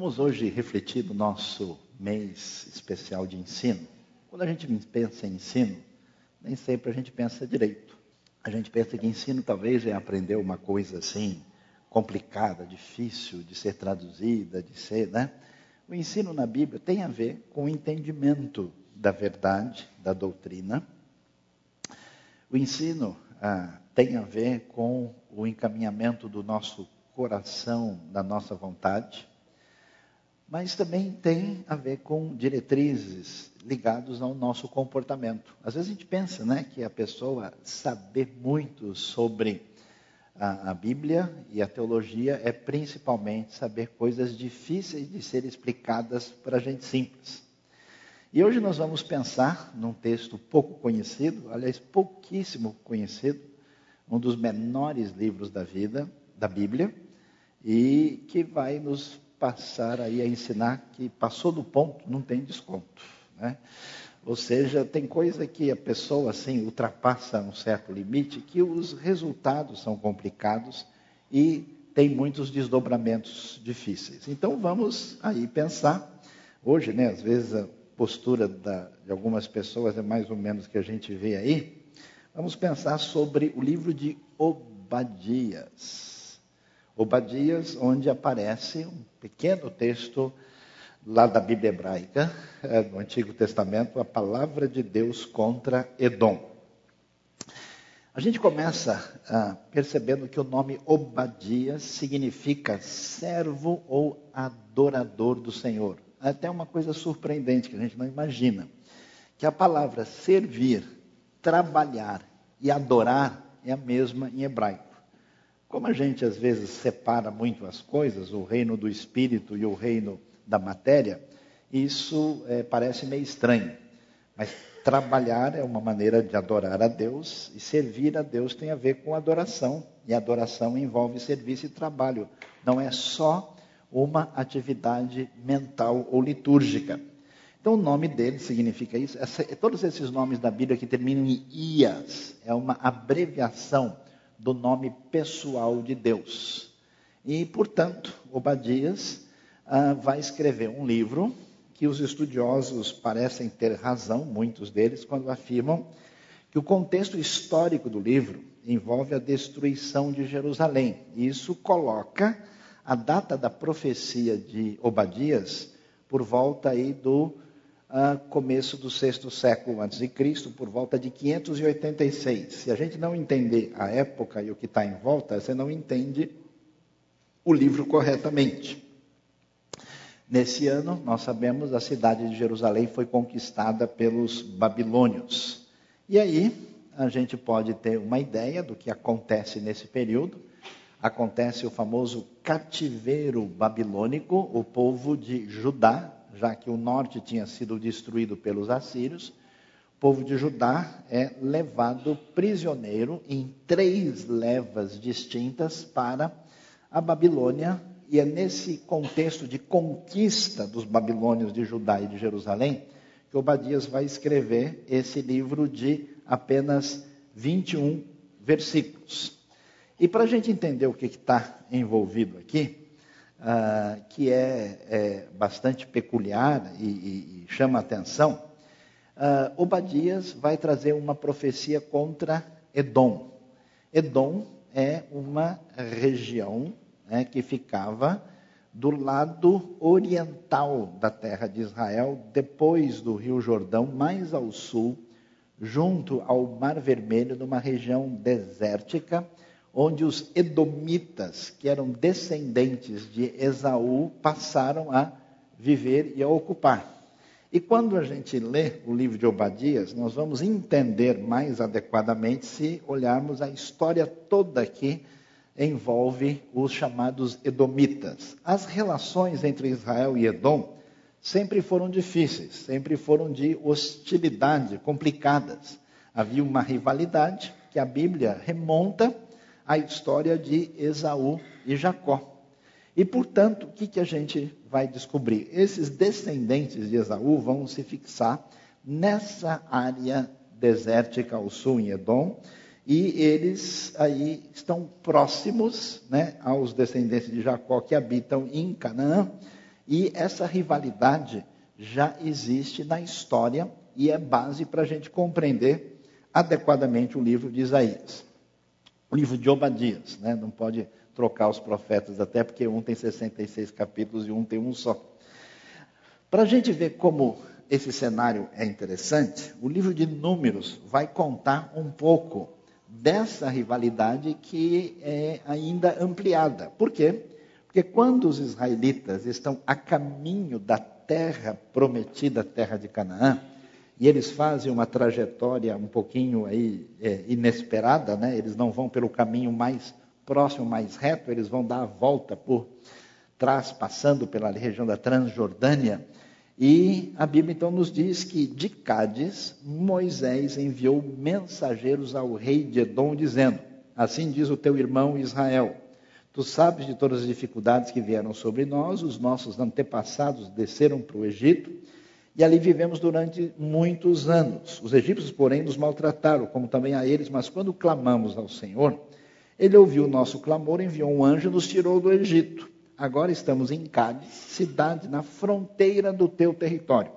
Vamos hoje refletir no nosso mês especial de ensino. Quando a gente pensa em ensino, nem sempre a gente pensa direito. A gente pensa que ensino talvez é aprender uma coisa assim complicada, difícil de ser traduzida, de ser, né? O ensino na Bíblia tem a ver com o entendimento da verdade, da doutrina. O ensino ah, tem a ver com o encaminhamento do nosso coração, da nossa vontade mas também tem a ver com diretrizes ligados ao nosso comportamento. Às vezes a gente pensa né, que a pessoa saber muito sobre a, a Bíblia e a teologia é principalmente saber coisas difíceis de ser explicadas para gente simples. E hoje nós vamos pensar num texto pouco conhecido, aliás, pouquíssimo conhecido, um dos menores livros da vida, da Bíblia, e que vai nos passar aí a ensinar que passou do ponto, não tem desconto. Né? Ou seja, tem coisa que a pessoa assim ultrapassa um certo limite, que os resultados são complicados e tem muitos desdobramentos difíceis. Então vamos aí pensar. Hoje, né, às vezes a postura da, de algumas pessoas é mais ou menos que a gente vê aí. Vamos pensar sobre o livro de Obadias. Obadias, onde aparece um pequeno texto lá da Bíblia hebraica, é, no Antigo Testamento, a palavra de Deus contra Edom. A gente começa ah, percebendo que o nome Obadias significa servo ou adorador do Senhor. Até uma coisa surpreendente que a gente não imagina, que a palavra servir, trabalhar e adorar é a mesma em hebraico. Como a gente às vezes separa muito as coisas, o reino do espírito e o reino da matéria, isso é, parece meio estranho. Mas trabalhar é uma maneira de adorar a Deus e servir a Deus tem a ver com adoração. E adoração envolve serviço e trabalho. Não é só uma atividade mental ou litúrgica. Então, o nome dele significa isso. Essa, todos esses nomes da Bíblia que terminam em ias é uma abreviação do nome pessoal de Deus. E, portanto, Obadias ah, vai escrever um livro que os estudiosos parecem ter razão, muitos deles, quando afirmam que o contexto histórico do livro envolve a destruição de Jerusalém. Isso coloca a data da profecia de Obadias por volta aí do começo do sexto século antes de Cristo, por volta de 586. Se a gente não entender a época e o que está em volta, você não entende o livro corretamente. Nesse ano, nós sabemos, a cidade de Jerusalém foi conquistada pelos babilônios. E aí, a gente pode ter uma ideia do que acontece nesse período. Acontece o famoso cativeiro babilônico, o povo de Judá já que o norte tinha sido destruído pelos assírios, o povo de Judá é levado prisioneiro em três levas distintas para a Babilônia, e é nesse contexto de conquista dos babilônios de Judá e de Jerusalém que Obadias vai escrever esse livro de apenas 21 versículos. E para a gente entender o que está envolvido aqui, uh, que é, é, bastante peculiar e, e, chama atenção, uh, Obadias vai trazer uma profecia contra Edom. Edom é uma região né, que ficava do lado oriental da terra de Israel, depois do Rio Jordão, mais ao sul, junto ao Mar Vermelho, numa região desértica, onde os edomitas, que eram descendentes de Esaú, passaram a viver e a ocupar. E quando a gente lê o livro de Obadias, nós vamos entender mais adequadamente se olharmos a história toda que envolve os chamados edomitas. As relações entre Israel e Edom sempre foram difíceis, sempre foram de hostilidade, complicadas. Havia uma rivalidade que a Bíblia remonta a história de Esaú e Jacó. E, portanto, o que, que a gente vai descobrir? Esses descendentes de Esaú vão se fixar nessa área desértica ao sul, em Edom, e eles aí estão próximos né, aos descendentes de Jacó que habitam em Canaã, E essa rivalidade já existe na história e é base para a gente compreender adequadamente o livro de Isaías. O livro de Obadias, né? não pode trocar os profetas, até porque um tem 66 capítulos e um tem um só. Para a gente ver como esse cenário é interessante, o livro de Números vai contar um pouco dessa rivalidade que é ainda ampliada. Por quê? Porque quando os israelitas estão a caminho da terra prometida, terra de Canaã, e eles fazem uma trajetória um pouquinho aí é, inesperada, né? Eles não vão pelo caminho mais próximo, mais reto, eles vão dar a volta por trás, passando pela região da Transjordânia. E a Bíblia então nos diz que de Cádiz, Moisés enviou mensageiros ao rei de Edom, dizendo: Assim diz o teu irmão Israel: Tu sabes de todas as dificuldades que vieram sobre nós, os nossos antepassados desceram para o Egito e ali vivemos durante muitos anos. Os egípcios, porém, nos maltrataram, como também a eles, mas quando clamamos ao Senhor, ele ouviu o nosso clamor, enviou um anjo e nos tirou do Egito. Agora estamos em Cádiz, cidade na fronteira do teu território.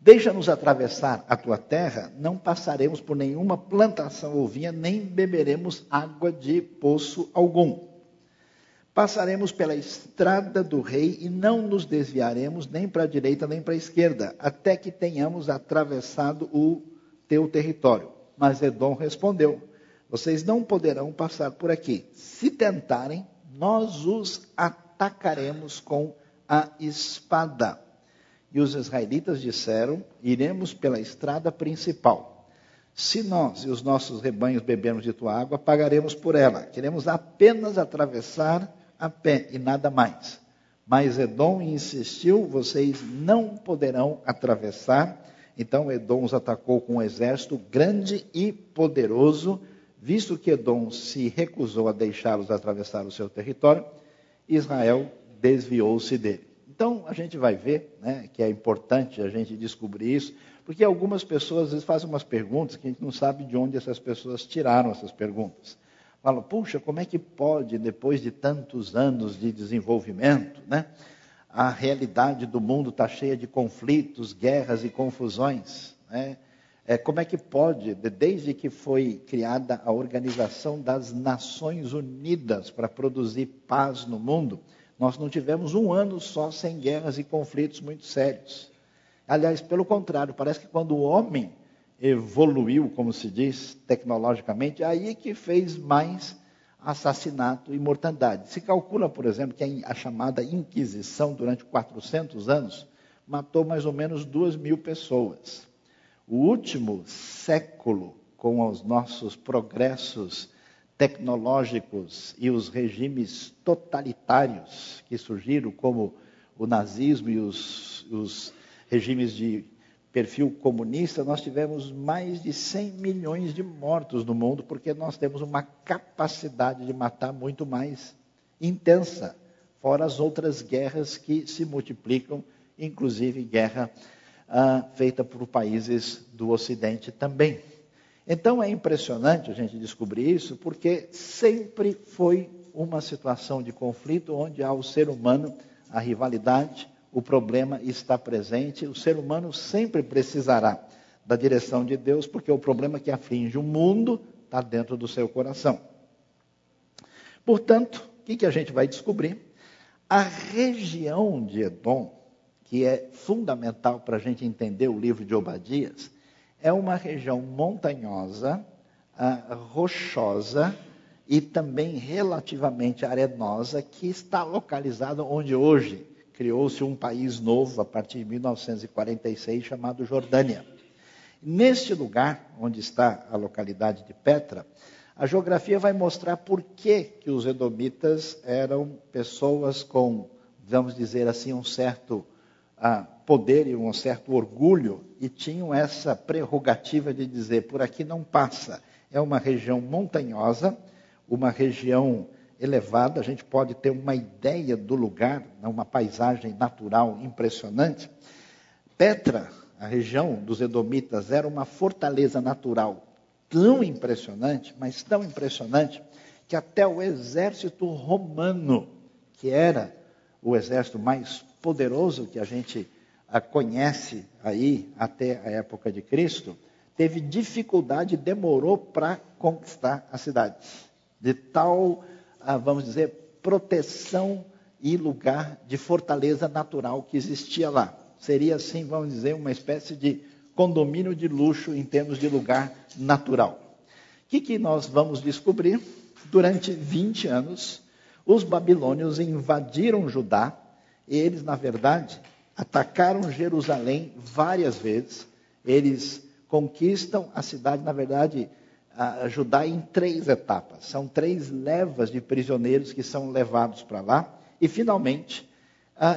Deixa-nos atravessar a tua terra, não passaremos por nenhuma plantação ou vinha, nem beberemos água de poço algum. Passaremos pela estrada do rei e não nos desviaremos nem para a direita nem para a esquerda, até que tenhamos atravessado o teu território. Mas Edom respondeu: Vocês não poderão passar por aqui. Se tentarem, nós os atacaremos com a espada. E os israelitas disseram: Iremos pela estrada principal. Se nós e os nossos rebanhos bebermos de tua água, pagaremos por ela. Queremos apenas atravessar a pé e nada mais. Mas Edom insistiu: vocês não poderão atravessar. Então Edom os atacou com um exército grande e poderoso Visto que Edom se recusou a deixá-los atravessar o seu território, Israel desviou-se dele. Então a gente vai ver né, que é importante a gente descobrir isso, porque algumas pessoas às vezes fazem umas perguntas que a gente não sabe de onde essas pessoas tiraram essas perguntas. Falam, puxa, como é que pode, depois de tantos anos de desenvolvimento, né, a realidade do mundo está cheia de conflitos, guerras e confusões? Né? É, como é que pode, desde que foi criada a Organização das Nações Unidas para produzir paz no mundo, nós não tivemos um ano só sem guerras e conflitos muito sérios. Aliás, pelo contrário, parece que quando o homem evoluiu, como se diz, tecnologicamente, aí que fez mais assassinato e mortandade. Se calcula, por exemplo, que a chamada Inquisição, durante 400 anos, matou mais ou menos duas mil pessoas. O último século, com os nossos progressos tecnológicos e os regimes totalitários que surgiram, como o nazismo e os, os regimes de perfil comunista, nós tivemos mais de 100 milhões de mortos no mundo, porque nós temos uma capacidade de matar muito mais intensa, fora as outras guerras que se multiplicam, inclusive guerra ah, feita por países do Ocidente também. Então é impressionante a gente descobrir isso, porque sempre foi uma situação de conflito onde há o ser humano, a rivalidade, o problema está presente, o ser humano sempre precisará da direção de Deus, porque o problema que aflige o mundo está dentro do seu coração. Portanto, o que, que a gente vai descobrir? A região de Edom que é fundamental para a gente entender o livro de Obadias, é uma região montanhosa, uh, rochosa e também relativamente arenosa, que está localizada onde hoje criou-se um país novo a partir de 1946 chamado Jordânia. Neste lugar, onde está a localidade de Petra, a geografia vai mostrar por que, que os edomitas eram pessoas com, vamos dizer assim, um certo ah, poder e um certo orgulho e tinham essa prerrogativa de dizer: por aqui não passa. É uma região montanhosa, uma região elevada, a gente pode ter uma ideia do lugar, né, uma paisagem natural impressionante. Petra, a região dos Edomitas, era uma fortaleza natural tão impressionante, mas tão impressionante, que até o exército romano, que era o exército mais poderoso que a gente a, conhece aí até a época de Cristo, teve dificuldade demorou para conquistar a cidade. De tal, ah, vamos dizer, proteção e lugar de fortaleza natural que existia lá. Seria assim, vamos dizer, uma espécie de condomínio de luxo em termos de lugar natural. O que, que nós vamos descobrir? Durante 20 anos, os babilônios invadiram Judá e eles, na verdade, atacaram Jerusalém várias vezes. Eles conquistam a cidade, na verdade, a Judá em três etapas. São três levas de prisioneiros que são levados para lá. E, finalmente,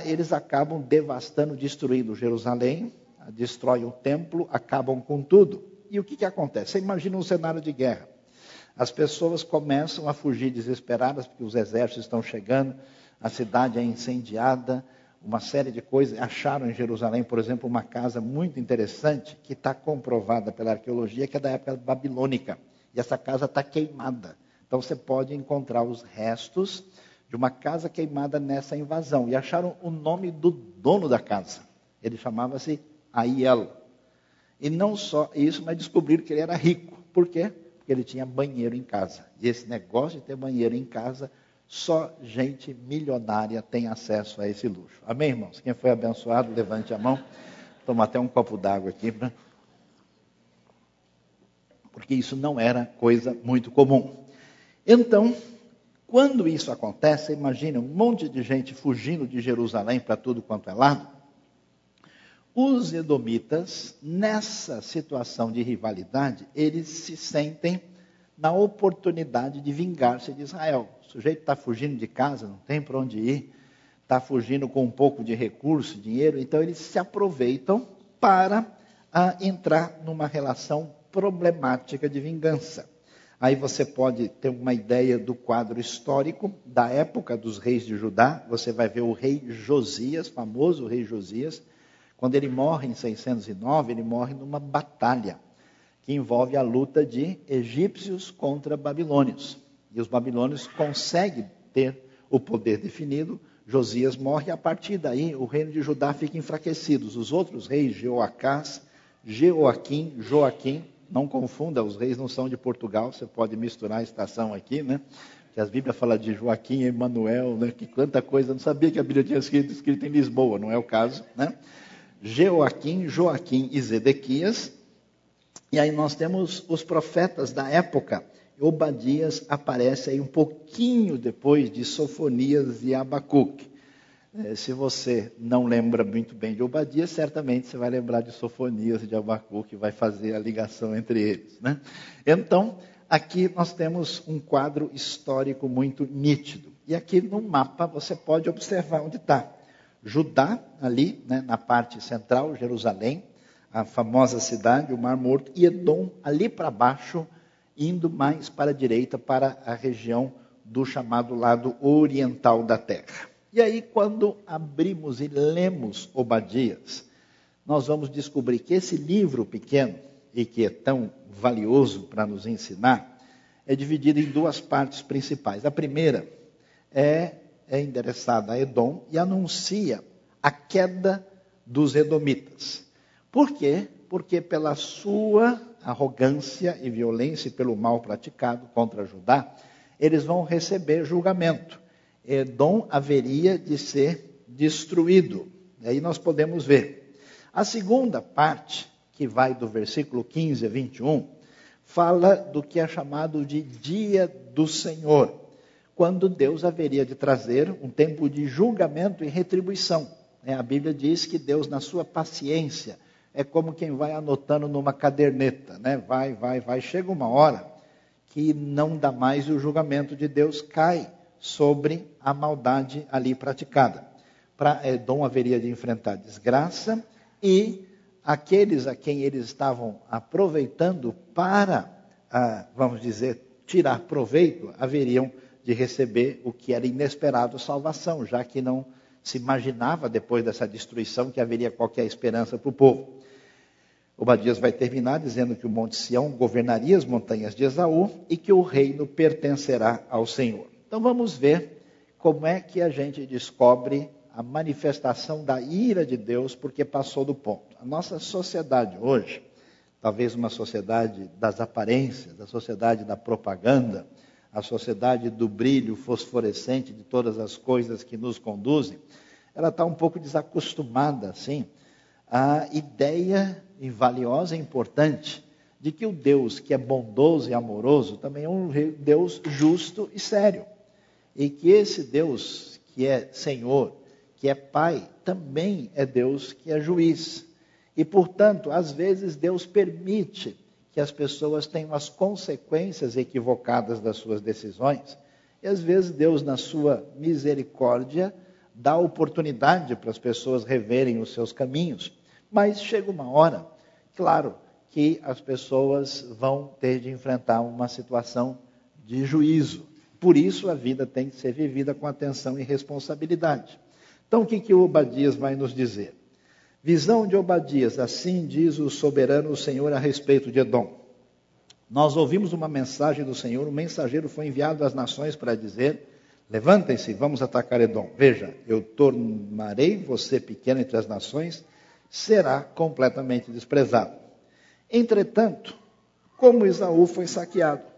eles acabam devastando, destruindo Jerusalém, destroem o templo, acabam com tudo. E o que, que acontece? Você imagina um cenário de guerra. As pessoas começam a fugir desesperadas, porque os exércitos estão chegando, a cidade é incendiada, uma série de coisas. Acharam em Jerusalém, por exemplo, uma casa muito interessante, que está comprovada pela arqueologia, que é da época babilônica. E essa casa está queimada. Então você pode encontrar os restos de uma casa queimada nessa invasão. E acharam o nome do dono da casa. Ele chamava-se Aiel. E não só isso, mas descobriram que ele era rico. Por quê? Porque ele tinha banheiro em casa. E esse negócio de ter banheiro em casa só gente milionária tem acesso a esse luxo. Amém, irmãos? Quem foi abençoado, levante a mão. Toma até um copo d'água aqui. Pra... Porque isso não era coisa muito comum. Então, quando isso acontece, imagina um monte de gente fugindo de Jerusalém para tudo quanto é lado. Os edomitas, nessa situação de rivalidade, eles se sentem na oportunidade de vingar-se de Israel. O sujeito está fugindo de casa, não tem para onde ir, está fugindo com um pouco de recurso, dinheiro, então eles se aproveitam para ah, entrar numa relação problemática de vingança. Aí você pode ter uma ideia do quadro histórico da época dos reis de Judá. Você vai ver o rei Josias, famoso rei Josias. Quando ele morre em 609, ele morre numa batalha que envolve a luta de egípcios contra babilônios. E os babilônios conseguem ter o poder definido. Josias morre e a partir daí o reino de Judá fica enfraquecido. Os outros reis, Jeoacás, Jeoaquim, Joaquim, não confunda, os reis não são de Portugal, você pode misturar a estação aqui, né? Que as Bíblias falam de Joaquim e Emanuel, né? Que quanta coisa, não sabia que a Bíblia tinha escrito, escrito em Lisboa, não é o caso, né? Jeoaquim, Joaquim e Zedequias. E aí nós temos os profetas da época, Obadias aparece aí um pouquinho depois de Sofonias e Abacuque. É, se você não lembra muito bem de Obadias, certamente você vai lembrar de Sofonias e de Abacuque, vai fazer a ligação entre eles. Né? Então, aqui nós temos um quadro histórico muito nítido. E aqui no mapa você pode observar onde está. Judá, ali, né, na parte central, Jerusalém, a famosa cidade, o Mar Morto, e Edom, ali para baixo, indo mais para a direita, para a região do chamado lado oriental da terra. E aí, quando abrimos e lemos Obadias, nós vamos descobrir que esse livro pequeno, e que é tão valioso para nos ensinar, é dividido em duas partes principais. A primeira é, é endereçada a Edom e anuncia a queda dos edomitas. Por quê? Porque pela sua arrogância e violência e pelo mal praticado contra Judá, eles vão receber julgamento. Edom haveria de ser destruído. Aí nós podemos ver. A segunda parte, que vai do versículo 15 a 21, fala do que é chamado de dia do Senhor, quando Deus haveria de trazer um tempo de julgamento e retribuição. É, a Bíblia diz que Deus, na sua paciência, é como quem vai anotando numa caderneta, né? Vai, vai, vai. Chega uma hora que não dá mais e o julgamento de Deus cai sobre a maldade ali praticada. Para Edom haveria de enfrentar desgraça e aqueles a quem eles estavam aproveitando para, ah, vamos dizer, tirar proveito, haveriam de receber o que era inesperado salvação, já que não se imaginava depois dessa destruição que haveria qualquer esperança para o povo. Obadias vai terminar dizendo que o Monte Sião governaria as montanhas de Esaú e que o reino pertencerá ao Senhor. Então vamos ver como é que a gente descobre a manifestação da ira de Deus porque passou do ponto. A nossa sociedade hoje, talvez uma sociedade das aparências, a sociedade da propaganda, a sociedade do brilho fosforescente de todas as coisas que nos conduzem, ela está um pouco desacostumada, assim, à ideia valiosa e importante de que o Deus que é bondoso e amoroso também é um Deus justo e sério. E que esse Deus que é Senhor, que é Pai, também é Deus que é juiz. E, portanto, às vezes Deus permite que as pessoas tenham as consequências equivocadas das suas decisões. E às vezes Deus, na sua misericórdia, dá oportunidade para as pessoas reverem os seus caminhos. Mas chega uma hora, claro, que as pessoas vão ter de enfrentar uma situação de juízo. Por isso a vida tem que ser vivida com atenção e responsabilidade. Então o que, que o Obadias vai nos dizer? Visão de Obadias, assim diz o soberano Senhor a respeito de Edom. Nós ouvimos uma mensagem do Senhor, um mensageiro foi enviado às nações para dizer: Levantem-se, vamos atacar Edom. Veja, eu tornarei você pequeno entre as nações, será completamente desprezado. Entretanto, como Isaú foi saqueado,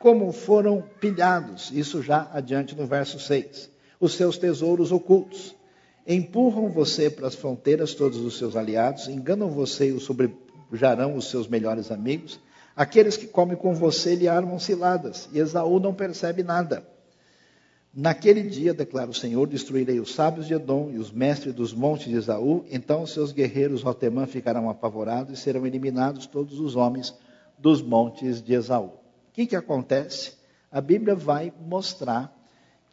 como foram pilhados, isso já adiante no verso 6, os seus tesouros ocultos empurram você para as fronteiras todos os seus aliados, enganam você e o sobrejarão os seus melhores amigos. Aqueles que comem com você lhe armam ciladas, e Esaú não percebe nada. Naquele dia, declara o Senhor, destruirei os sábios de Edom e os mestres dos montes de Esaú, então os seus guerreiros Rotemã ficarão apavorados e serão eliminados todos os homens dos montes de Esaú. O que, que acontece? A Bíblia vai mostrar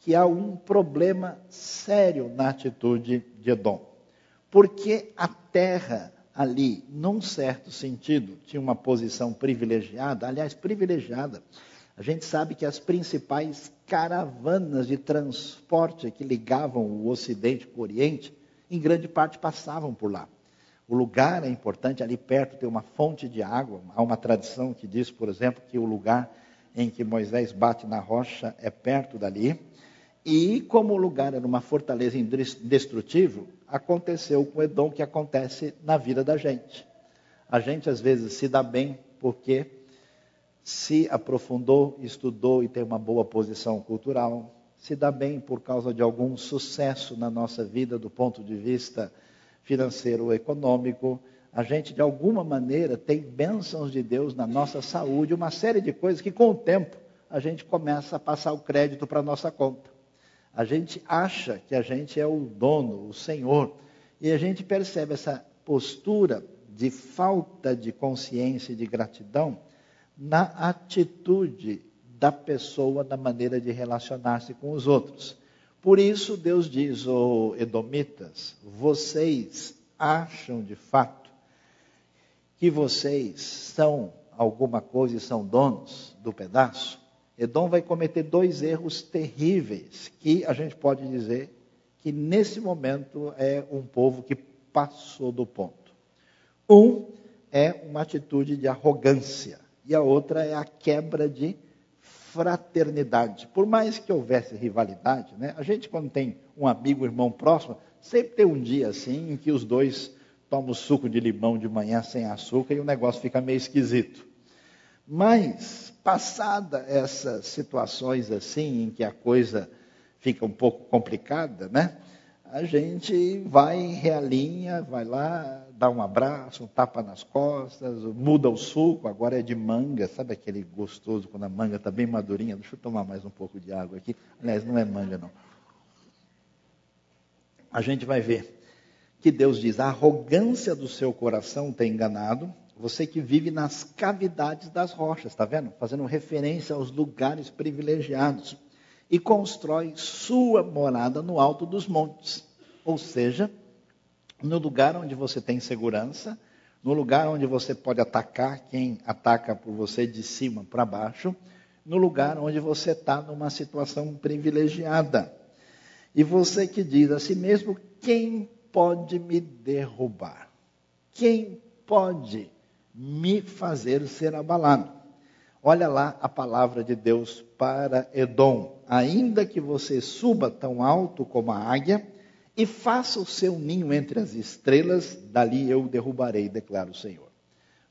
que há um problema sério na atitude de Edom. Porque a terra ali, num certo sentido, tinha uma posição privilegiada, aliás, privilegiada. A gente sabe que as principais caravanas de transporte que ligavam o Ocidente com o Oriente, em grande parte passavam por lá. O lugar é importante, ali perto tem uma fonte de água. Há uma tradição que diz, por exemplo, que o lugar em que Moisés bate na rocha é perto dali. E como o lugar era uma fortaleza indestrutível, aconteceu com Edom que acontece na vida da gente. A gente às vezes se dá bem porque se aprofundou, estudou e tem uma boa posição cultural, se dá bem por causa de algum sucesso na nossa vida do ponto de vista financeiro ou econômico. A gente, de alguma maneira, tem bênçãos de Deus na nossa saúde, uma série de coisas que, com o tempo, a gente começa a passar o crédito para a nossa conta. A gente acha que a gente é o dono, o senhor, e a gente percebe essa postura de falta de consciência e de gratidão na atitude da pessoa, na maneira de relacionar-se com os outros. Por isso, Deus diz, oh, Edomitas, vocês acham de fato que vocês são alguma coisa e são donos do pedaço? Edom vai cometer dois erros terríveis que a gente pode dizer que nesse momento é um povo que passou do ponto. Um é uma atitude de arrogância e a outra é a quebra de fraternidade. Por mais que houvesse rivalidade, né, a gente quando tem um amigo, irmão próximo, sempre tem um dia assim em que os dois tomam suco de limão de manhã sem açúcar e o negócio fica meio esquisito. Mas, passada essas situações assim, em que a coisa fica um pouco complicada, né? A gente vai, realinha, vai lá, dá um abraço, um tapa nas costas, muda o suco, agora é de manga, sabe aquele gostoso quando a manga está bem madurinha? Deixa eu tomar mais um pouco de água aqui. Aliás, não é manga, não. A gente vai ver que Deus diz: a arrogância do seu coração tem enganado, você que vive nas cavidades das rochas, está vendo? Fazendo referência aos lugares privilegiados. E constrói sua morada no alto dos montes. Ou seja, no lugar onde você tem segurança, no lugar onde você pode atacar quem ataca por você de cima para baixo, no lugar onde você está numa situação privilegiada. E você que diz a si mesmo: quem pode me derrubar? Quem pode me fazer ser abalado. Olha lá a palavra de Deus para Edom. Ainda que você suba tão alto como a águia e faça o seu ninho entre as estrelas, dali eu derrubarei, declara o Senhor.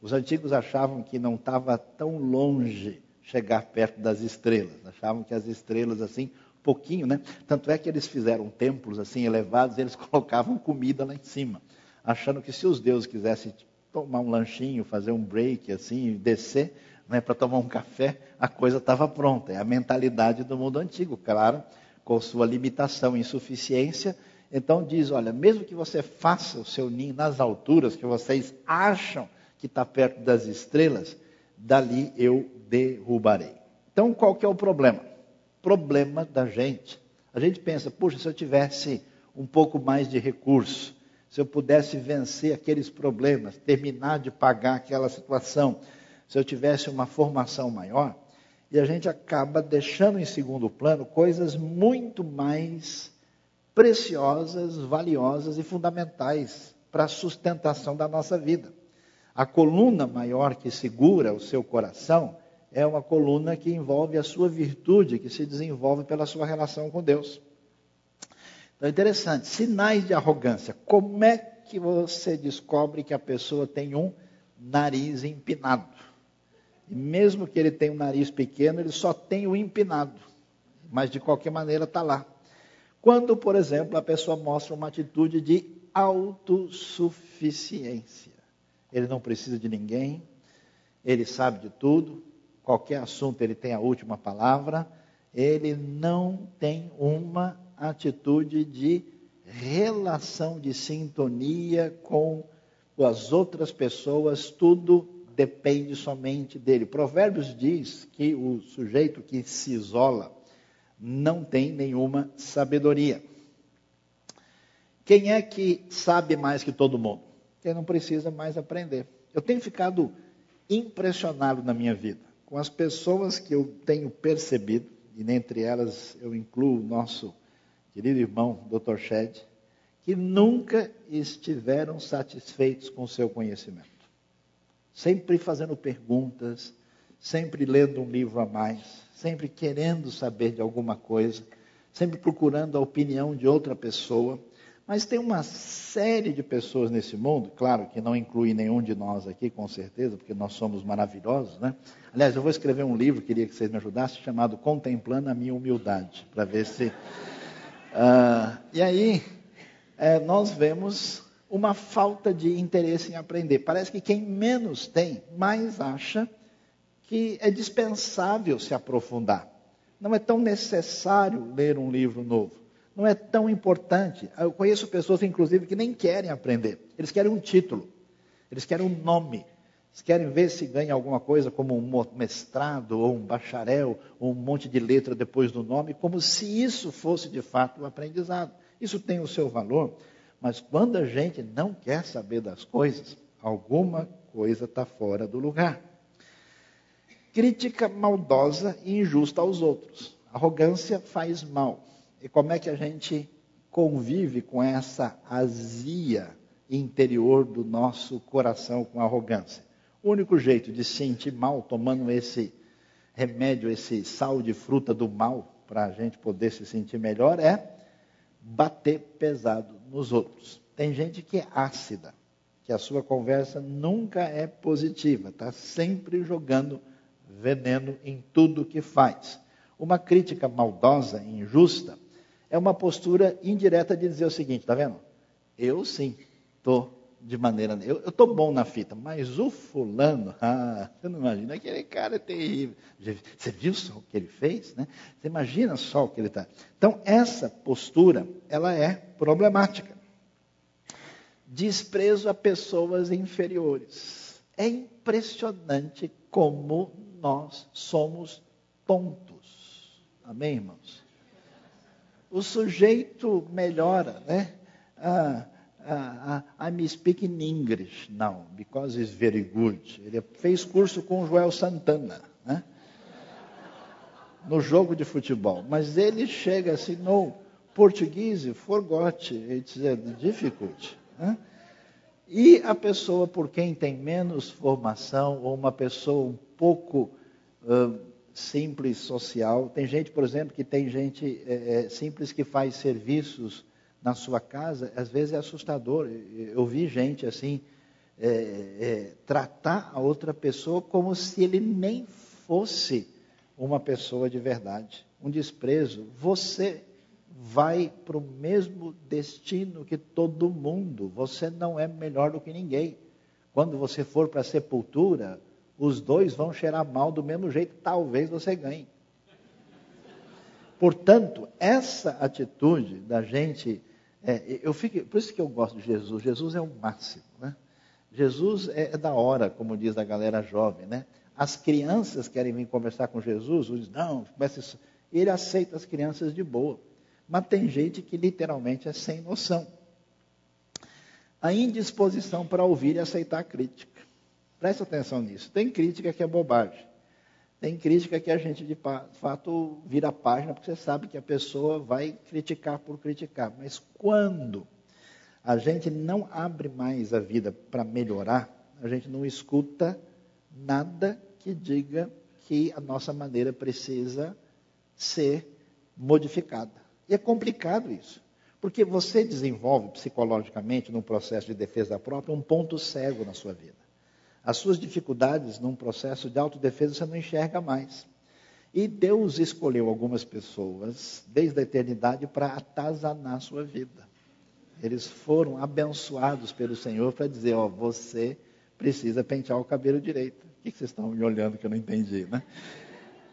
Os antigos achavam que não estava tão longe chegar perto das estrelas. Achavam que as estrelas, assim, pouquinho, né? Tanto é que eles fizeram templos assim elevados, eles colocavam comida lá em cima, achando que se os deuses quisessem tomar um lanchinho, fazer um break assim, descer, né, para tomar um café, a coisa estava pronta. É a mentalidade do mundo antigo, claro, com sua limitação, insuficiência. Então diz, olha, mesmo que você faça o seu ninho nas alturas que vocês acham que está perto das estrelas, dali eu derrubarei. Então qual que é o problema? problema da gente. A gente pensa, puxa, se eu tivesse um pouco mais de recurso, se eu pudesse vencer aqueles problemas, terminar de pagar aquela situação, se eu tivesse uma formação maior, e a gente acaba deixando em segundo plano coisas muito mais preciosas, valiosas e fundamentais para a sustentação da nossa vida. A coluna maior que segura o seu coração é uma coluna que envolve a sua virtude, que se desenvolve pela sua relação com Deus. Então, é interessante, sinais de arrogância. Como é que você descobre que a pessoa tem um nariz empinado? E mesmo que ele tenha um nariz pequeno, ele só tem o empinado. Mas de qualquer maneira está lá. Quando, por exemplo, a pessoa mostra uma atitude de autossuficiência. Ele não precisa de ninguém, ele sabe de tudo, qualquer assunto ele tem a última palavra, ele não tem uma atitude de relação de sintonia com as outras pessoas, tudo depende somente dele. Provérbios diz que o sujeito que se isola não tem nenhuma sabedoria. Quem é que sabe mais que todo mundo? Quem não precisa mais aprender. Eu tenho ficado impressionado na minha vida com as pessoas que eu tenho percebido, e dentre elas eu incluo o nosso querido irmão, Dr. Shed, que nunca estiveram satisfeitos com o seu conhecimento. Sempre fazendo perguntas, sempre lendo um livro a mais, sempre querendo saber de alguma coisa, sempre procurando a opinião de outra pessoa. Mas tem uma série de pessoas nesse mundo, claro que não inclui nenhum de nós aqui, com certeza, porque nós somos maravilhosos, né? Aliás, eu vou escrever um livro, queria que vocês me ajudassem, chamado Contemplando a Minha Humildade, para ver se. Uh, e aí, é, nós vemos uma falta de interesse em aprender. Parece que quem menos tem, mais acha que é dispensável se aprofundar. Não é tão necessário ler um livro novo não é tão importante. Eu conheço pessoas, inclusive, que nem querem aprender. Eles querem um título, eles querem um nome, eles querem ver se ganha alguma coisa como um mestrado ou um bacharel ou um monte de letra depois do nome, como se isso fosse de fato o um aprendizado. Isso tem o seu valor, mas quando a gente não quer saber das coisas, alguma coisa está fora do lugar. Crítica maldosa e injusta aos outros. Arrogância faz mal. E como é que a gente convive com essa azia interior do nosso coração com arrogância? O único jeito de se sentir mal tomando esse remédio, esse sal de fruta do mal, para a gente poder se sentir melhor, é bater pesado nos outros. Tem gente que é ácida, que a sua conversa nunca é positiva, está sempre jogando veneno em tudo que faz. Uma crítica maldosa e injusta é uma postura indireta de dizer o seguinte, tá vendo? Eu sim, estou de maneira. Eu estou bom na fita, mas o fulano, ah, você não imagina, aquele cara é terrível. Você viu só o que ele fez? Né? Você imagina só o que ele está. Então, essa postura, ela é problemática. Desprezo a pessoas inferiores. É impressionante como nós somos tontos. Amém, irmãos? o sujeito melhora, né? Ah, ah, ah, I'm speaking English now, because it's very good. Ele fez curso com o Joel Santana, né? No jogo de futebol. Mas ele chega assim, no português, forgot, it's difficult. Né? E a pessoa por quem tem menos formação, ou uma pessoa um pouco uh, simples social. Tem gente, por exemplo, que tem gente é, é, simples que faz serviços na sua casa, às vezes é assustador. Eu vi gente assim, é, é, tratar a outra pessoa como se ele nem fosse uma pessoa de verdade. Um desprezo. Você vai para o mesmo destino que todo mundo. Você não é melhor do que ninguém. Quando você for para a sepultura, os dois vão cheirar mal do mesmo jeito, talvez você ganhe. Portanto, essa atitude da gente, é, eu fico, por isso que eu gosto de Jesus. Jesus é o máximo, né? Jesus é, é da hora, como diz a galera jovem, né? As crianças querem vir conversar com Jesus, diz, não, começa ele aceita as crianças de boa. Mas tem gente que literalmente é sem noção. A indisposição para ouvir e aceitar a crítica. Presta atenção nisso. Tem crítica que é bobagem. Tem crítica que a gente, de fato, vira a página, porque você sabe que a pessoa vai criticar por criticar. Mas quando a gente não abre mais a vida para melhorar, a gente não escuta nada que diga que a nossa maneira precisa ser modificada. E é complicado isso. Porque você desenvolve psicologicamente, num processo de defesa própria, um ponto cego na sua vida. As suas dificuldades num processo de autodefesa você não enxerga mais. E Deus escolheu algumas pessoas, desde a eternidade, para atazanar a sua vida. Eles foram abençoados pelo Senhor para dizer: Ó, você precisa pentear o cabelo direito. O que vocês estão me olhando que eu não entendi, né?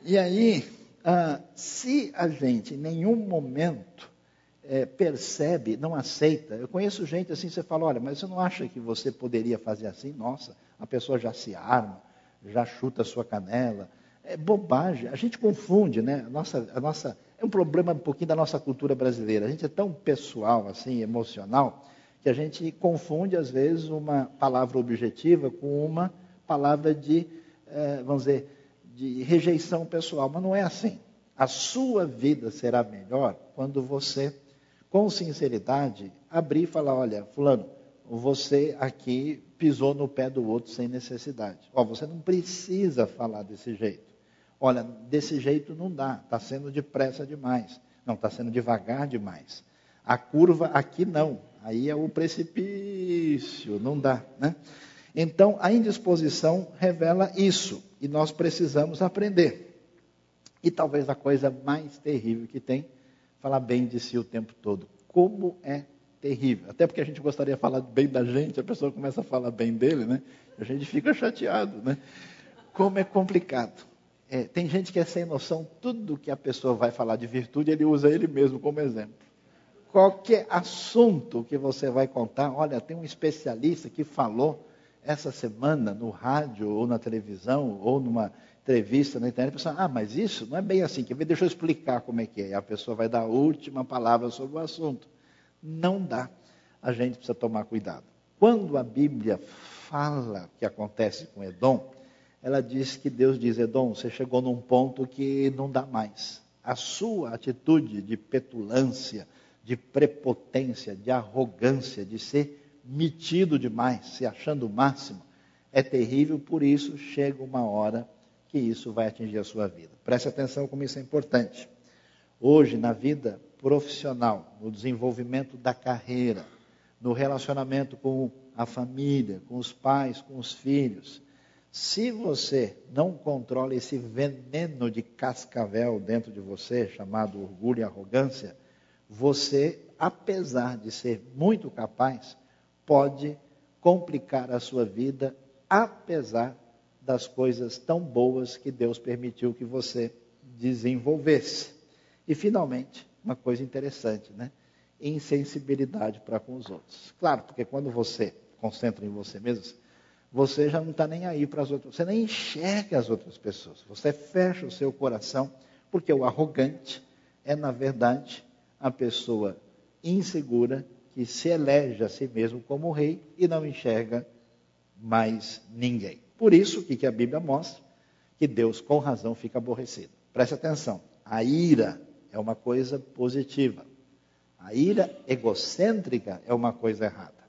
E aí, ah, se a gente em nenhum momento é, percebe, não aceita, eu conheço gente assim, você fala, olha, mas você não acha que você poderia fazer assim? Nossa, a pessoa já se arma, já chuta a sua canela. É bobagem, a gente confunde, né? A nossa, a nossa, é um problema um pouquinho da nossa cultura brasileira. A gente é tão pessoal, assim, emocional, que a gente confunde, às vezes, uma palavra objetiva com uma palavra de, é, vamos dizer, de rejeição pessoal, mas não é assim. A sua vida será melhor quando você, com sinceridade, abrir e falar: olha, Fulano, você aqui pisou no pé do outro sem necessidade. Ó, você não precisa falar desse jeito. Olha, desse jeito não dá, está sendo depressa demais. Não, está sendo devagar demais. A curva aqui não, aí é o precipício, não dá, né? Então, a indisposição revela isso, e nós precisamos aprender. E talvez a coisa mais terrível que tem, falar bem de si o tempo todo. Como é terrível. Até porque a gente gostaria de falar bem da gente, a pessoa começa a falar bem dele, né? A gente fica chateado, né? Como é complicado. É, tem gente que é sem noção, tudo que a pessoa vai falar de virtude, ele usa ele mesmo como exemplo. Qualquer assunto que você vai contar, olha, tem um especialista que falou essa semana no rádio, ou na televisão, ou numa entrevista na internet, a pessoa, ah, mas isso não é bem assim, quer ver? Deixa eu explicar como é que é. E a pessoa vai dar a última palavra sobre o assunto. Não dá. A gente precisa tomar cuidado. Quando a Bíblia fala que acontece com Edom, ela diz que Deus diz, Edom, você chegou num ponto que não dá mais. A sua atitude de petulância, de prepotência, de arrogância, de ser metido demais, se achando o máximo, é terrível, por isso chega uma hora que isso vai atingir a sua vida. Preste atenção como isso é importante. Hoje, na vida profissional, no desenvolvimento da carreira, no relacionamento com a família, com os pais, com os filhos, se você não controla esse veneno de cascavel dentro de você, chamado orgulho e arrogância, você, apesar de ser muito capaz, pode complicar a sua vida, apesar das coisas tão boas que Deus permitiu que você desenvolvesse. E, finalmente, uma coisa interessante, né? Insensibilidade para com os outros. Claro, porque quando você concentra em você mesmo, você já não está nem aí para as outras, você nem enxerga as outras pessoas. Você fecha o seu coração, porque o arrogante é, na verdade, a pessoa insegura que se elege a si mesmo como rei e não enxerga mais ninguém. Por isso, o que a Bíblia mostra? Que Deus, com razão, fica aborrecido. Preste atenção. A ira é uma coisa positiva. A ira egocêntrica é uma coisa errada.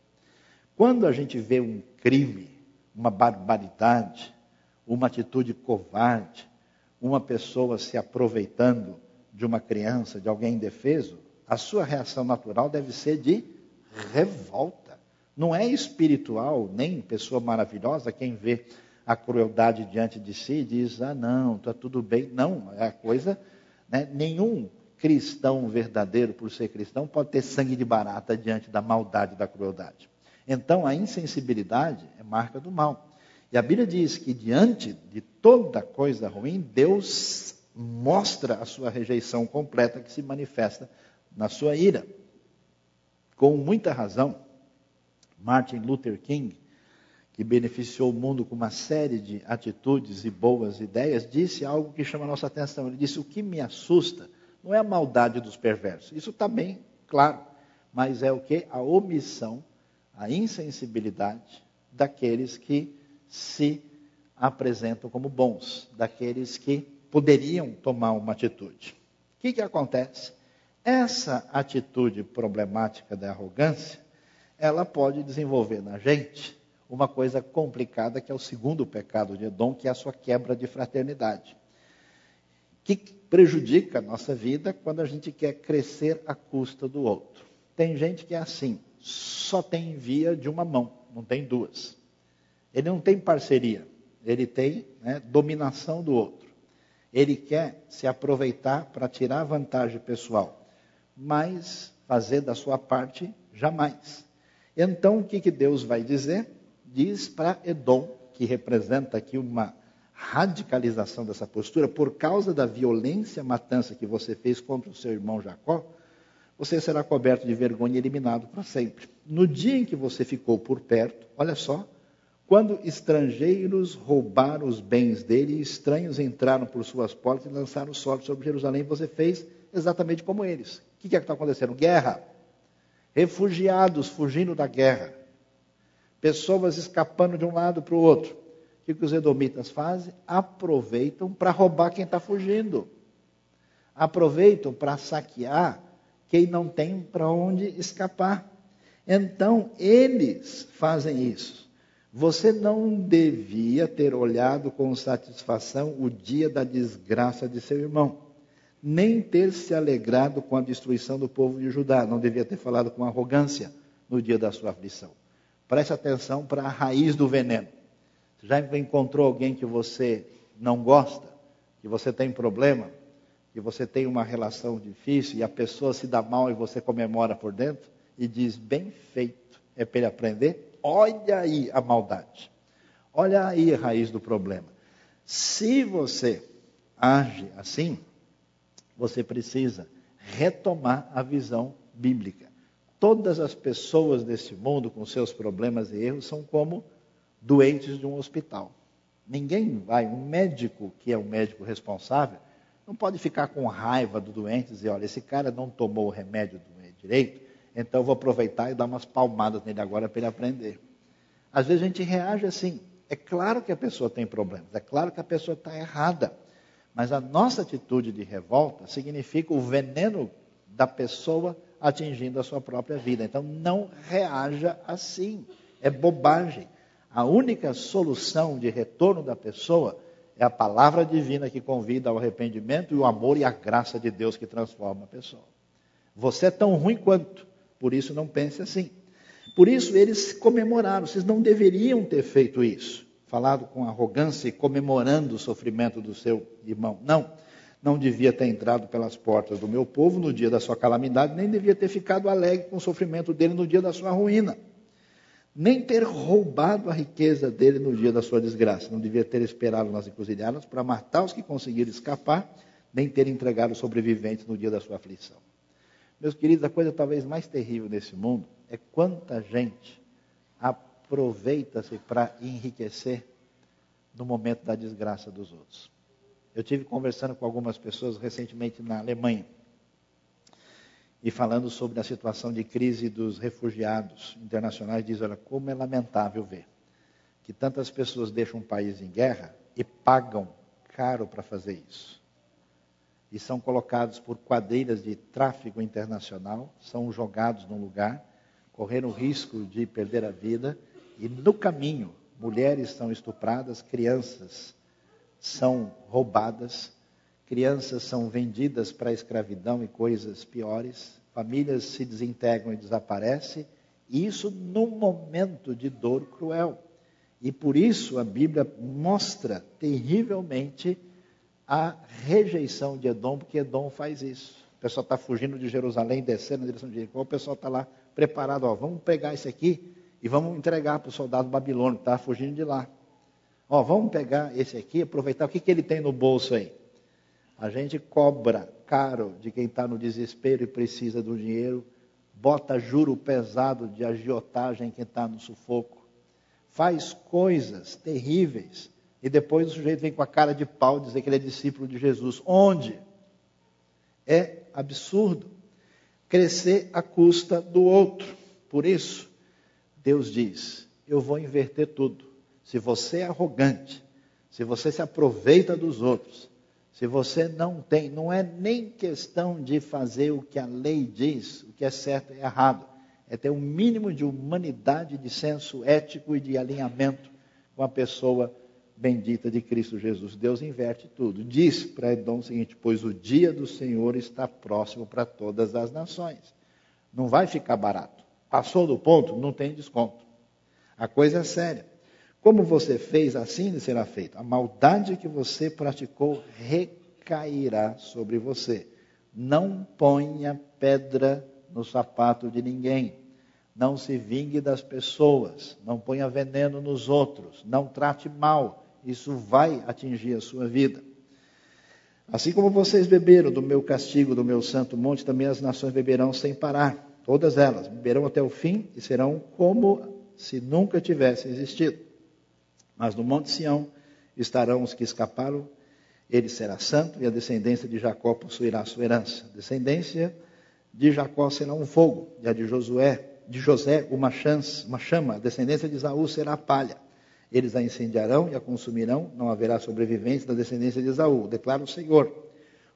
Quando a gente vê um crime, uma barbaridade, uma atitude covarde, uma pessoa se aproveitando de uma criança, de alguém indefeso, a sua reação natural deve ser de revolta. Não é espiritual, nem pessoa maravilhosa quem vê a crueldade diante de si e diz: ah, não, está tudo bem. Não, é a coisa. Né? Nenhum cristão verdadeiro, por ser cristão, pode ter sangue de barata diante da maldade da crueldade. Então, a insensibilidade é marca do mal. E a Bíblia diz que diante de toda coisa ruim, Deus mostra a sua rejeição completa que se manifesta na sua ira. Com muita razão, Martin Luther King, que beneficiou o mundo com uma série de atitudes e boas ideias, disse algo que chama a nossa atenção. Ele disse: O que me assusta não é a maldade dos perversos, isso está bem claro, mas é o que? A omissão, a insensibilidade daqueles que se apresentam como bons, daqueles que poderiam tomar uma atitude. O que, que acontece? Essa atitude problemática da arrogância, ela pode desenvolver na gente uma coisa complicada que é o segundo pecado de Edom, que é a sua quebra de fraternidade. Que prejudica a nossa vida quando a gente quer crescer à custa do outro. Tem gente que é assim, só tem via de uma mão, não tem duas. Ele não tem parceria, ele tem né, dominação do outro. Ele quer se aproveitar para tirar vantagem pessoal, mas fazer da sua parte jamais. Então, o que, que Deus vai dizer? Diz para Edom, que representa aqui uma radicalização dessa postura, por causa da violência, matança que você fez contra o seu irmão Jacó, você será coberto de vergonha e eliminado para sempre. No dia em que você ficou por perto, olha só, quando estrangeiros roubaram os bens dele, estranhos entraram por suas portas e lançaram sorte sobre Jerusalém, você fez exatamente como eles. O que é que está acontecendo? Guerra. Refugiados fugindo da guerra. Pessoas escapando de um lado para o outro. O que, que os edomitas fazem? Aproveitam para roubar quem está fugindo. Aproveitam para saquear quem não tem para onde escapar. Então, eles fazem isso. Você não devia ter olhado com satisfação o dia da desgraça de seu irmão, nem ter se alegrado com a destruição do povo de Judá. Não devia ter falado com arrogância no dia da sua aflição. Preste atenção para a raiz do veneno. Você já encontrou alguém que você não gosta, que você tem problema, que você tem uma relação difícil e a pessoa se dá mal e você comemora por dentro e diz: bem feito, é para ele aprender? Olha aí a maldade. Olha aí a raiz do problema. Se você age assim, você precisa retomar a visão bíblica. Todas as pessoas desse mundo com seus problemas e erros são como doentes de um hospital. Ninguém vai, um médico que é o médico responsável, não pode ficar com raiva do doente e dizer, olha, esse cara não tomou o remédio direito, então eu vou aproveitar e dar umas palmadas nele agora para ele aprender. Às vezes a gente reage assim. É claro que a pessoa tem problemas, é claro que a pessoa está errada. Mas a nossa atitude de revolta significa o veneno da pessoa atingindo a sua própria vida. Então não reaja assim. É bobagem. A única solução de retorno da pessoa é a palavra divina que convida ao arrependimento e o amor e a graça de Deus que transforma a pessoa. Você é tão ruim quanto. Por isso, não pense assim. Por isso, eles comemoraram. Vocês não deveriam ter feito isso. Falado com arrogância e comemorando o sofrimento do seu irmão. Não. Não devia ter entrado pelas portas do meu povo no dia da sua calamidade, nem devia ter ficado alegre com o sofrimento dele no dia da sua ruína. Nem ter roubado a riqueza dele no dia da sua desgraça. Não devia ter esperado nas encruzilhadas para matar os que conseguiram escapar, nem ter entregado os sobreviventes no dia da sua aflição. Meus queridos, a coisa talvez mais terrível nesse mundo é quanta gente aproveita-se para enriquecer no momento da desgraça dos outros. Eu tive conversando com algumas pessoas recentemente na Alemanha e falando sobre a situação de crise dos refugiados internacionais, diz: olha, como é lamentável ver que tantas pessoas deixam um país em guerra e pagam caro para fazer isso e são colocados por quadrilhas de tráfico internacional, são jogados num lugar, correram o risco de perder a vida, e no caminho, mulheres são estupradas, crianças são roubadas, crianças são vendidas para a escravidão e coisas piores, famílias se desintegram e desaparecem, e isso num momento de dor cruel. E por isso a Bíblia mostra terrivelmente a rejeição de Edom, porque Edom faz isso. O pessoal está fugindo de Jerusalém, descendo na direção de Jericó, o pessoal está lá preparado, ó, vamos pegar isso aqui e vamos entregar para o soldado babilônico, está fugindo de lá. Ó, vamos pegar esse aqui, aproveitar o que, que ele tem no bolso aí. A gente cobra caro de quem está no desespero e precisa do dinheiro, bota juro pesado de agiotagem quem está no sufoco faz coisas terríveis e depois o sujeito vem com a cara de pau dizer que ele é discípulo de Jesus. Onde? É absurdo crescer à custa do outro. Por isso, Deus diz: Eu vou inverter tudo. Se você é arrogante, se você se aproveita dos outros, se você não tem, não é nem questão de fazer o que a lei diz, o que é certo e errado é ter um mínimo de humanidade, de senso ético e de alinhamento com a pessoa bendita de Cristo Jesus. Deus inverte tudo. Diz para Edom o seguinte: Pois o dia do Senhor está próximo para todas as nações. Não vai ficar barato. Passou do ponto, não tem desconto. A coisa é séria. Como você fez, assim lhe será feito. A maldade que você praticou recairá sobre você. Não ponha pedra no sapato de ninguém. Não se vingue das pessoas, não ponha veneno nos outros, não trate mal, isso vai atingir a sua vida. Assim como vocês beberam do meu castigo, do meu santo monte, também as nações beberão sem parar, todas elas, beberão até o fim e serão como se nunca tivessem existido. Mas no monte Sião estarão os que escaparam, ele será santo e a descendência de Jacó possuirá a sua herança. Descendência de Jacó será um fogo, e a de Josué, de José uma, chance, uma chama, a descendência de Esaú será palha. Eles a incendiarão e a consumirão, não haverá sobreviventes da descendência de Esaú, declara o Senhor.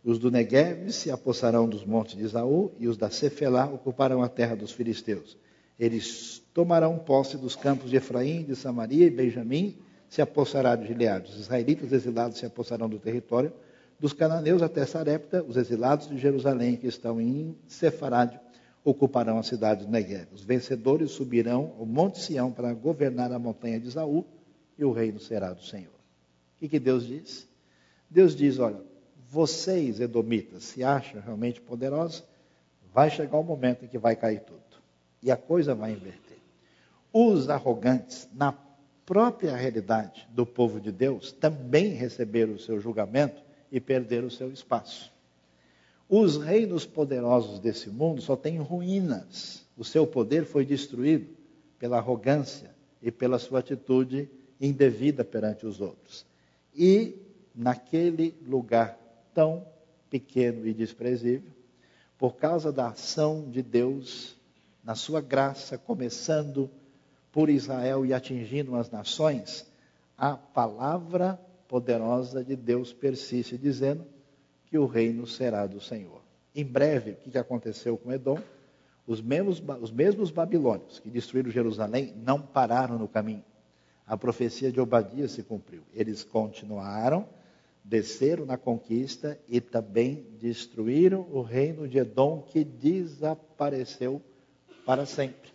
Os do Negev se apossarão dos montes de Esaú, e os da Cefelá ocuparão a terra dos filisteus. Eles tomarão posse dos campos de Efraim, de Samaria e Benjamim, se apossará de Gileade. Os israelitas exilados se apossarão do território, dos cananeus até Sarepta, os exilados de Jerusalém que estão em Sefarade ocuparão a cidade do Negev. Os vencedores subirão ao Monte Sião para governar a montanha de Isaú e o reino será do Senhor. O que Deus diz? Deus diz: olha, vocês, edomitas, se acham realmente poderosos, vai chegar o um momento em que vai cair tudo. E a coisa vai inverter. Os arrogantes, na própria realidade do povo de Deus, também receberam o seu julgamento e perder o seu espaço. Os reinos poderosos desse mundo só têm ruínas. O seu poder foi destruído pela arrogância e pela sua atitude indevida perante os outros. E naquele lugar tão pequeno e desprezível, por causa da ação de Deus, na sua graça, começando por Israel e atingindo as nações, a palavra poderosa de Deus persiste, dizendo que o reino será do Senhor. Em breve, o que aconteceu com Edom? Os mesmos, os mesmos babilônios que destruíram Jerusalém não pararam no caminho. A profecia de Obadias se cumpriu. Eles continuaram, desceram na conquista e também destruíram o reino de Edom, que desapareceu para sempre.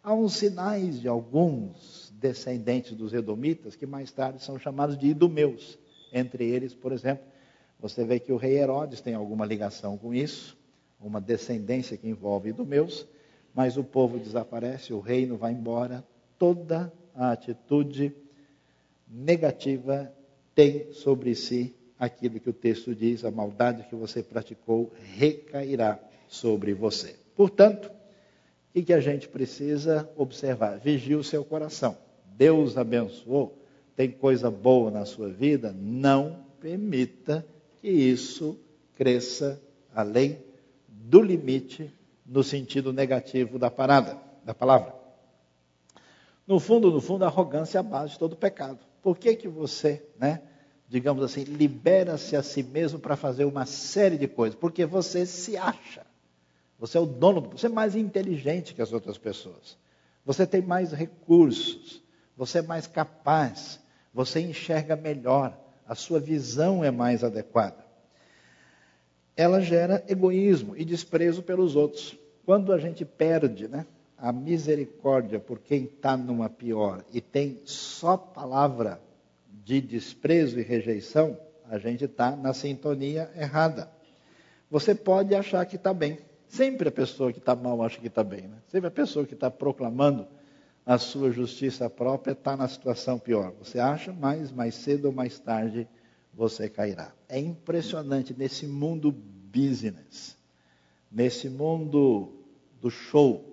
Há uns sinais de alguns descendentes dos Edomitas, que mais tarde são chamados de idumeus. Entre eles, por exemplo, você vê que o rei Herodes tem alguma ligação com isso, uma descendência que envolve idumeus, mas o povo desaparece, o reino vai embora, toda a atitude negativa tem sobre si aquilo que o texto diz, a maldade que você praticou recairá sobre você. Portanto, o que a gente precisa observar? Vigie o seu coração. Deus abençoou, tem coisa boa na sua vida, não permita que isso cresça além do limite no sentido negativo da parada, da palavra. No fundo, no fundo, a arrogância é a base de todo pecado. Por que que você, né, digamos assim, libera-se a si mesmo para fazer uma série de coisas? Porque você se acha. Você é o dono, você é mais inteligente que as outras pessoas. Você tem mais recursos você é mais capaz, você enxerga melhor, a sua visão é mais adequada. ela gera egoísmo e desprezo pelos outros. Quando a gente perde né, a misericórdia por quem está numa pior e tem só palavra de desprezo e rejeição, a gente está na sintonia errada. Você pode achar que está bem. Sempre a pessoa que está mal acha que está bem. Né? Sempre a pessoa que está proclamando a sua justiça própria está na situação pior. Você acha, mas mais cedo ou mais tarde você cairá. É impressionante nesse mundo business, nesse mundo do show,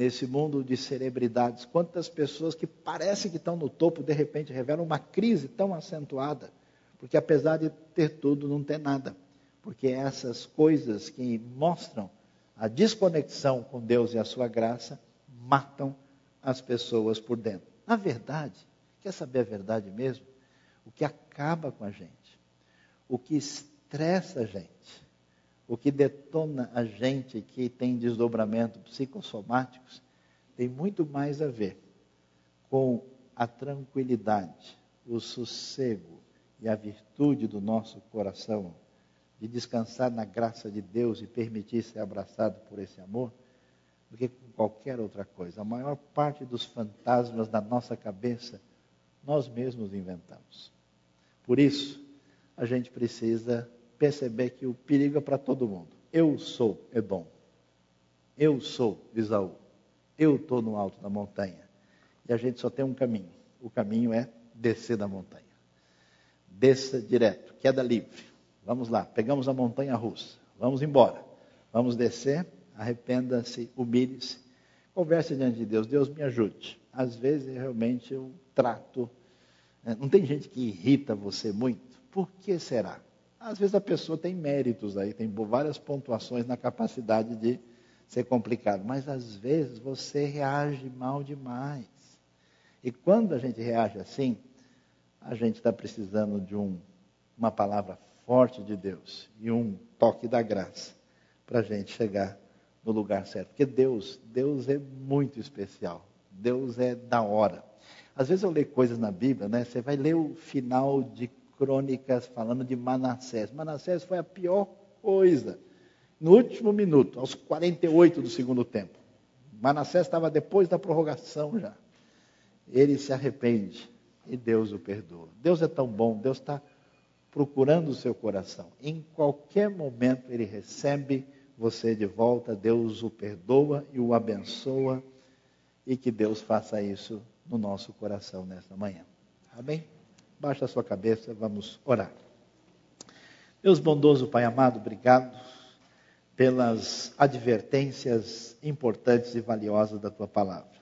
nesse mundo de celebridades, quantas pessoas que parecem que estão no topo, de repente revelam uma crise tão acentuada, porque apesar de ter tudo, não tem nada. Porque essas coisas que mostram a desconexão com Deus e a sua graça matam as pessoas por dentro. Na verdade, quer saber a verdade mesmo? O que acaba com a gente, o que estressa a gente, o que detona a gente que tem desdobramento psicossomáticos tem muito mais a ver com a tranquilidade, o sossego e a virtude do nosso coração de descansar na graça de Deus e permitir ser abraçado por esse amor, do que com qualquer outra coisa. A maior parte dos fantasmas da nossa cabeça nós mesmos inventamos. Por isso, a gente precisa perceber que o perigo é para todo mundo. Eu sou Edom. Eu sou Isaú. Eu estou no alto da montanha. E a gente só tem um caminho. O caminho é descer da montanha. Desça direto, queda livre. Vamos lá, pegamos a montanha russa. Vamos embora. Vamos descer, arrependa-se, humilhe-se. Converse diante de Deus. Deus me ajude. Às vezes realmente eu trato. Né, não tem gente que irrita você muito? Por que será? Às vezes a pessoa tem méritos aí, tem várias pontuações na capacidade de ser complicado, mas às vezes você reage mal demais. E quando a gente reage assim, a gente está precisando de um, uma palavra forte de Deus e um toque da graça para a gente chegar no lugar certo. Porque Deus, Deus é muito especial. Deus é da hora. Às vezes eu leio coisas na Bíblia, né? Você vai ler o final de crônicas falando de Manassés. Manassés foi a pior coisa. No último minuto, aos 48 do segundo tempo. Manassés estava depois da prorrogação já. Ele se arrepende e Deus o perdoa. Deus é tão bom, Deus está procurando o seu coração. Em qualquer momento ele recebe você de volta, Deus o perdoa e o abençoa e que Deus faça isso no nosso coração nesta manhã. Amém? Baixa a sua cabeça, vamos orar. Deus bondoso, Pai amado, obrigado pelas advertências importantes e valiosas da tua palavra.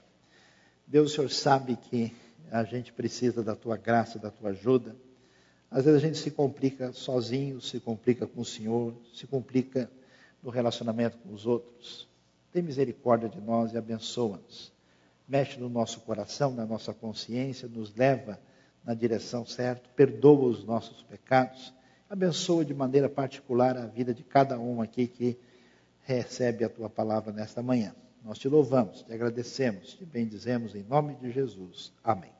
Deus, o Senhor sabe que a gente precisa da tua graça, da tua ajuda. Às vezes a gente se complica sozinho, se complica com o Senhor, se complica no relacionamento com os outros. Tem misericórdia de nós e abençoa-nos. Mexe no nosso coração, na nossa consciência, nos leva na direção certa, perdoa os nossos pecados, abençoa de maneira particular a vida de cada um aqui que recebe a tua palavra nesta manhã. Nós te louvamos, te agradecemos, te bendizemos em nome de Jesus. Amém.